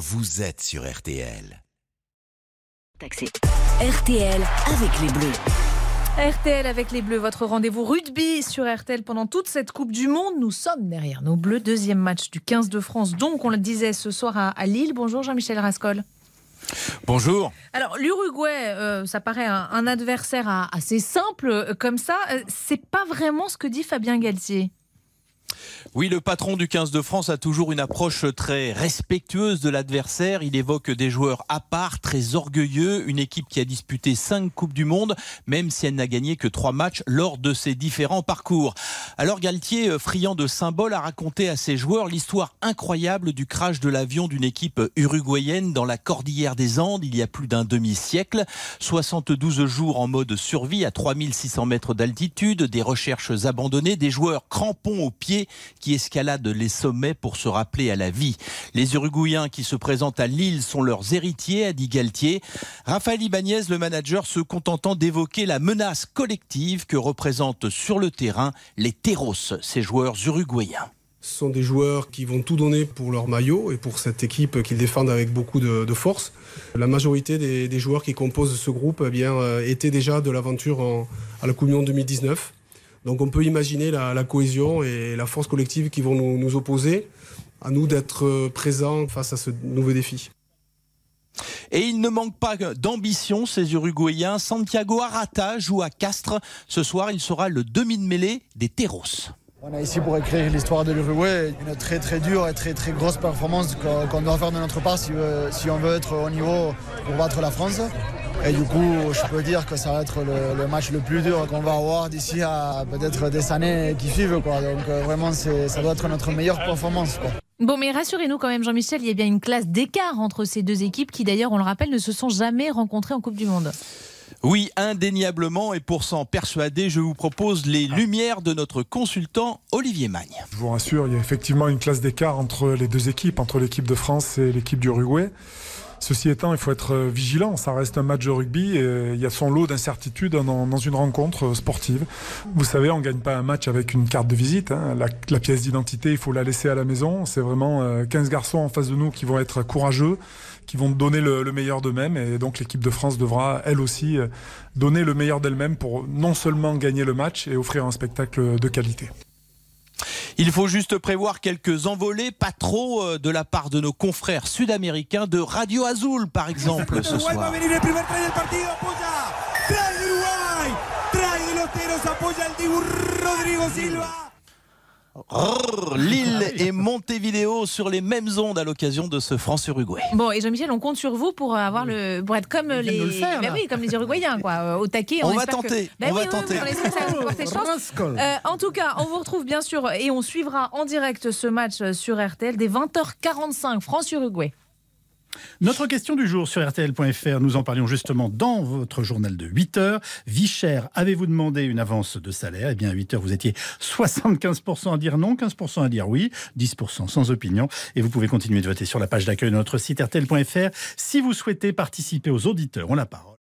vous êtes sur RTL. RTL avec les Bleus. RTL avec les Bleus, votre rendez-vous rugby sur RTL pendant toute cette Coupe du Monde. Nous sommes derrière nos Bleus. Deuxième match du 15 de France. Donc, on le disait ce soir à, Lille. Bonjour Jean-Michel Rascol. Bonjour. Alors l'Uruguay, euh, ça paraît un, adversaire assez simple euh, comme ça. Euh, c'est pas vraiment ce que dit Fabien Galtier. Oui, le patron du 15 de France a toujours une approche très respectueuse de l'adversaire. Il évoque des joueurs à part, très orgueilleux, une équipe qui a disputé cinq Coupes du Monde, même si elle n'a gagné que trois matchs lors de ses différents parcours. Alors Galtier, euh, friand de symboles, a raconté à ses joueurs l'histoire incroyable du crash de l'avion d'une équipe uruguayenne dans la cordillère des Andes il y a plus d'un demi-siècle. 72 jours en mode survie à 3600 mètres d'altitude, des recherches abandonnées, des joueurs crampons aux pieds qui escaladent les sommets pour se rappeler à la vie. Les Uruguayens qui se présentent à Lille sont leurs héritiers, a dit Galtier. Raphaël Ibanez, le manager, se contentant d'évoquer la menace collective que représentent sur le terrain les Terros, ces joueurs uruguayens. Ce sont des joueurs qui vont tout donner pour leur maillot et pour cette équipe qu'ils défendent avec beaucoup de, force. La majorité des, joueurs qui composent ce groupe eh bien, euh, étaient déjà de l'aventure à la Coupe 2019. Donc on peut imaginer la, cohésion et la force collective qui vont nous, opposer. À nous d'être euh, présents face à ce nouveau défi. Et il ne manque pas d'ambition, ces Uruguayens. Santiago Arata joue à Castres. Ce soir, il sera le demi de mêlée des Terros. On est ici pour écrire l'histoire de l'Uruguay, une très très dure et très très grosse performance qu'on doit faire de notre part si, si on veut être au niveau pour battre la France. Et du coup, je peux dire que ça va être le, match le plus dur qu'on va avoir d'ici à peut-être des années qui suivent. Quoi. Donc euh, vraiment, ça doit être notre meilleure performance. Quoi. Bon, mais rassurez-nous quand même, Jean-Michel, il y a bien une classe d'écart entre ces deux équipes qui, d'ailleurs, on le rappelle, ne se sont jamais rencontrées en Coupe du Monde. Oui, indéniablement. Et pour s'en persuader, je vous propose les lumières de notre consultant Olivier Magne. Je vous rassure, il y a effectivement une classe d'écart entre les deux équipes, entre l'équipe de France et l'équipe d'Uruguay. Ceci étant, il faut être euh, vigilant. Ça reste un match de rugby et euh, il y a son lot d'incertitudes dans, une rencontre euh, sportive. Vous savez, on ne gagne pas un match avec une carte de visite. Hein. La, pièce d'identité, il faut la laisser à la maison. C'est vraiment 15 garçons en face de nous qui vont être courageux, qui vont donner le, le meilleur d'eux-mêmes. Et donc l'équipe de France devra, elle aussi, donner le meilleur d'elle-même pour non seulement gagner le match et offrir un spectacle de qualité. Il faut juste prévoir quelques envolées, pas trop, euh, de la part de nos confrères sud-américains de Radio Azul, par exemple, ce soir. Lille et Montevideo sur les mêmes ondes à l'occasion de ce France-Uruguay. Bon, et Jean-Michel, on compte sur vous pour avoir le pour être comme les oui, comme les Uruguayens quoi, euh, au taquet. On, va tenter. on va tenter. en tout cas, on vous retrouve bien sûr et on suivra en direct ce match sur RTL dès 20h45 France-Uruguay. Notre question du jour sur RTL.fr, nous en parlions justement dans votre journal de 8 heures. Vie chère, avez-vous demandé une avance de salaire? Eh bien, à 8 heures, vous étiez 75% à dire non, 15% à dire oui, 10% sans opinion. Et vous pouvez continuer de voter sur la page d'accueil de notre site RTL.fr si vous souhaitez participer aux auditeurs. On la parole.